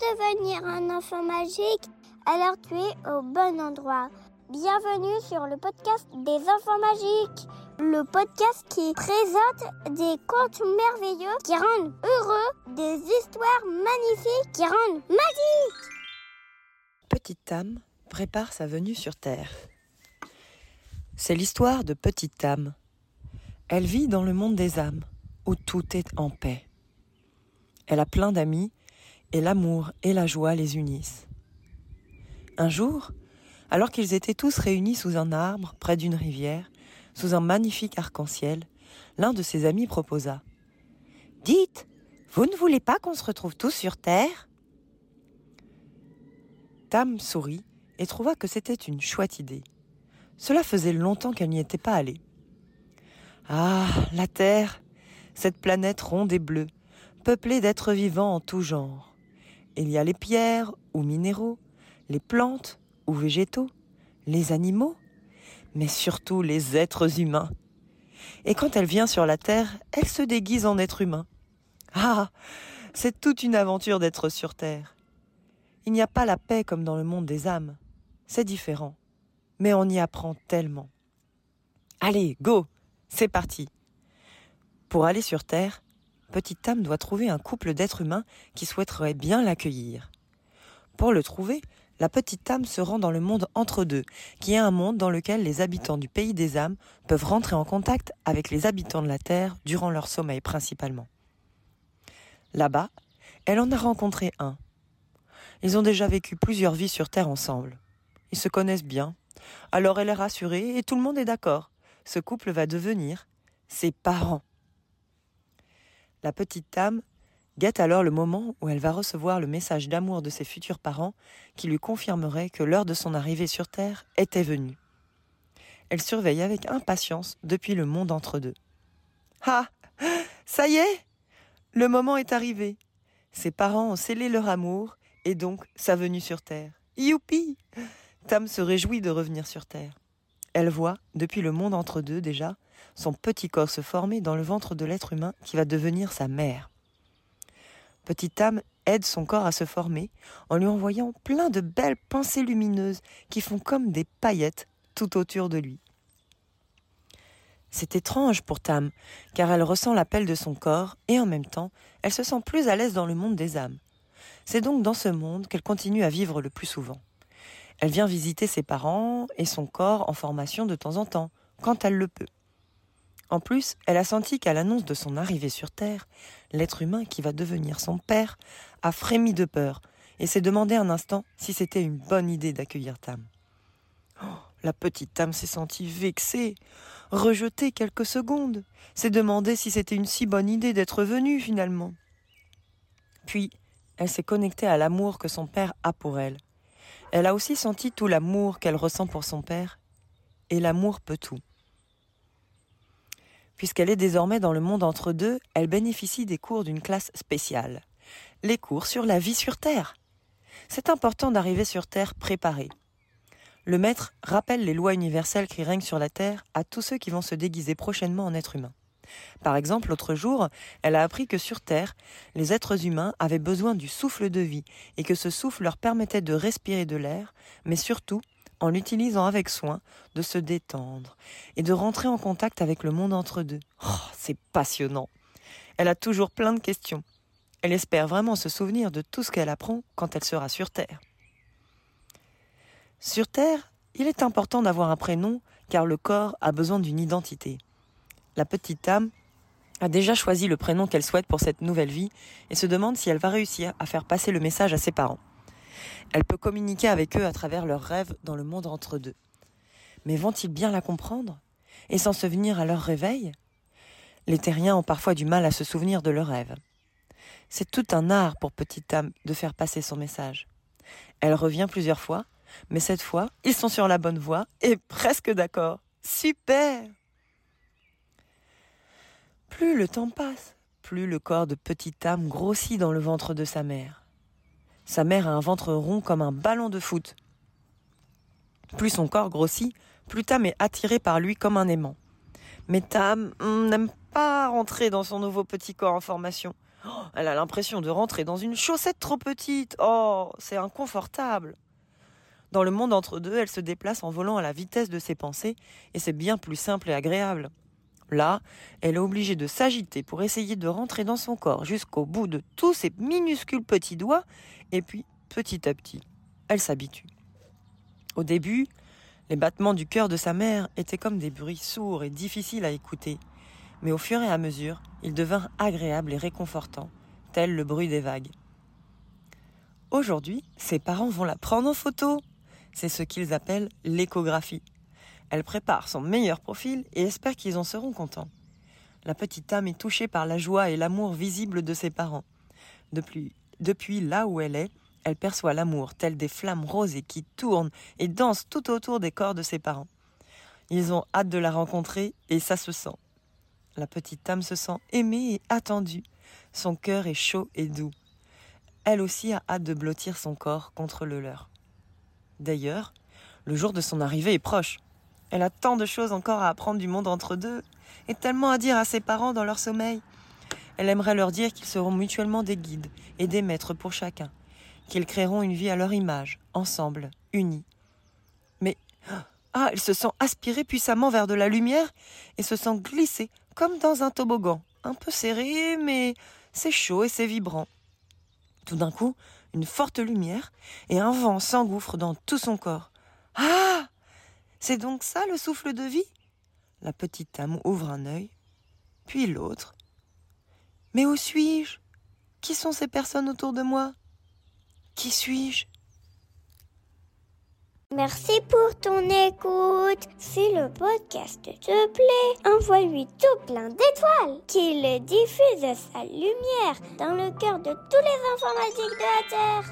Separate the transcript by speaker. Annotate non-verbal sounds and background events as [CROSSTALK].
Speaker 1: devenir un enfant magique, alors tu es au bon endroit. Bienvenue sur le podcast des enfants magiques, le podcast qui présente des contes merveilleux qui rendent heureux, des histoires magnifiques qui rendent magiques.
Speaker 2: Petite Tam prépare sa venue sur Terre. C'est l'histoire de Petite Tam. Elle vit dans le monde des âmes, où tout est en paix. Elle a plein d'amis, et l'amour et la joie les unissent. Un jour, alors qu'ils étaient tous réunis sous un arbre, près d'une rivière, sous un magnifique arc-en-ciel, l'un de ses amis proposa. Dites, vous ne voulez pas qu'on se retrouve tous sur Terre? Tam sourit et trouva que c'était une chouette idée. Cela faisait longtemps qu'elle n'y était pas allée. Ah, la Terre, cette planète ronde et bleue, peuplée d'êtres vivants en tout genre. Il y a les pierres ou minéraux, les plantes ou végétaux, les animaux, mais surtout les êtres humains. Et quand elle vient sur la Terre, elle se déguise en être humain. Ah, c'est toute une aventure d'être sur Terre. Il n'y a pas la paix comme dans le monde des âmes. C'est différent. Mais on y apprend tellement. Allez, go, c'est parti. Pour aller sur Terre, Petite Tam doit trouver un couple d'êtres humains qui souhaiterait bien l'accueillir. Pour le trouver, la petite âme se rend dans le monde entre deux, qui est un monde dans lequel les habitants du pays des âmes peuvent rentrer en contact avec les habitants de la Terre durant leur sommeil principalement. Là-bas, elle en a rencontré un. Ils ont déjà vécu plusieurs vies sur Terre ensemble. Ils se connaissent bien. Alors elle est rassurée et tout le monde est d'accord. Ce couple va devenir ses parents. La petite âme guette alors le moment où elle va recevoir le message d'amour de ses futurs parents qui lui confirmerait que l'heure de son arrivée sur Terre était venue. Elle surveille avec impatience depuis le monde entre deux. Ah Ça y est Le moment est arrivé. Ses parents ont scellé leur amour et donc sa venue sur Terre. Youpi Tam se réjouit de revenir sur Terre. Elle voit, depuis le monde entre deux déjà, son petit corps se former dans le ventre de l'être humain qui va devenir sa mère. Petite âme aide son corps à se former en lui envoyant plein de belles pensées lumineuses qui font comme des paillettes tout autour de lui. C'est étrange pour Tam, car elle ressent l'appel de son corps et en même temps, elle se sent plus à l'aise dans le monde des âmes. C'est donc dans ce monde qu'elle continue à vivre le plus souvent. Elle vient visiter ses parents et son corps en formation de temps en temps, quand elle le peut. En plus, elle a senti qu'à l'annonce de son arrivée sur Terre, l'être humain qui va devenir son père a frémi de peur et s'est demandé un instant si c'était une bonne idée d'accueillir Tam. Oh, la petite Tam s'est sentie vexée, rejetée quelques secondes, s'est demandé si c'était une si bonne idée d'être venue finalement. Puis, elle s'est connectée à l'amour que son père a pour elle. Elle a aussi senti tout l'amour qu'elle ressent pour son père, et l'amour peut tout. Puisqu'elle est désormais dans le monde entre deux, elle bénéficie des cours d'une classe spéciale. Les cours sur la vie sur Terre. C'est important d'arriver sur Terre préparé. Le maître rappelle les lois universelles qui règnent sur la Terre à tous ceux qui vont se déguiser prochainement en êtres humains. Par exemple, l'autre jour, elle a appris que sur Terre, les êtres humains avaient besoin du souffle de vie et que ce souffle leur permettait de respirer de l'air, mais surtout en l'utilisant avec soin, de se détendre et de rentrer en contact avec le monde entre deux. Oh, c'est passionnant. Elle a toujours plein de questions. Elle espère vraiment se souvenir de tout ce qu'elle apprend quand elle sera sur Terre. Sur Terre, il est important d'avoir un prénom car le corps a besoin d'une identité. La petite âme a déjà choisi le prénom qu'elle souhaite pour cette nouvelle vie et se demande si elle va réussir à faire passer le message à ses parents. Elle peut communiquer avec eux à travers leurs rêves dans le monde entre deux. Mais vont-ils bien la comprendre et s'en souvenir à leur réveil? Les terriens ont parfois du mal à se souvenir de leurs rêves. C'est tout un art pour Petite âme de faire passer son message. Elle revient plusieurs fois, mais cette fois, ils sont sur la bonne voie et [LAUGHS] presque d'accord. Super Plus le temps passe, plus le corps de Petite âme grossit dans le ventre de sa mère. Sa mère a un ventre rond comme un ballon de foot. Plus son corps grossit, plus Tam est attiré par lui comme un aimant. Mais Tam hmm, n'aime pas rentrer dans son nouveau petit corps en formation. Oh, elle a l'impression de rentrer dans une chaussette trop petite. Oh, c'est inconfortable. Dans le monde entre deux, elle se déplace en volant à la vitesse de ses pensées, et c'est bien plus simple et agréable. Là, elle est obligée de s'agiter pour essayer de rentrer dans son corps jusqu'au bout de tous ses minuscules petits doigts, et puis, petit à petit, elle s'habitue. Au début, les battements du cœur de sa mère étaient comme des bruits sourds et difficiles à écouter, mais au fur et à mesure, ils devinrent agréables et réconfortants, tel le bruit des vagues. Aujourd'hui, ses parents vont la prendre en photo. C'est ce qu'ils appellent l'échographie. Elle prépare son meilleur profil et espère qu'ils en seront contents. La petite âme est touchée par la joie et l'amour visible de ses parents. Depuis, là où elle est, elle perçoit l'amour tel des flammes rosées qui tournent et dansent tout autour des corps de ses parents. Ils ont hâte de la rencontrer et ça se sent. La petite âme se sent aimée et attendue. Son cœur est chaud et doux. Elle aussi a hâte de blottir son corps contre le leur. D'ailleurs, le jour de son arrivée est proche. Elle a tant de choses encore à apprendre du monde entre deux, et tellement à dire à ses parents dans leur sommeil. Elle aimerait leur dire qu'ils seront mutuellement des guides et des maîtres pour chacun, qu'ils créeront une vie à leur image, ensemble, unis. Mais [GASPS] ah, elle se sent aspirer puissamment vers de la lumière et se sent glisser comme dans un toboggan, un peu serré, mais c'est chaud et c'est vibrant. Tout d'un coup, une forte lumière et un vent s'engouffre dans tout son corps. Ah C'est donc ça le souffle de vie? La petite âme ouvre un œil, puis l'autre. Mais où suis-je? Qui sont ces personnes autour de moi? Qui suis-je?
Speaker 1: Merci pour ton écoute. Si le podcast te plaît, envoie-lui tout plein d'étoiles, qu'il diffuse sa lumière dans le cœur de tous les informatiques de la Terre.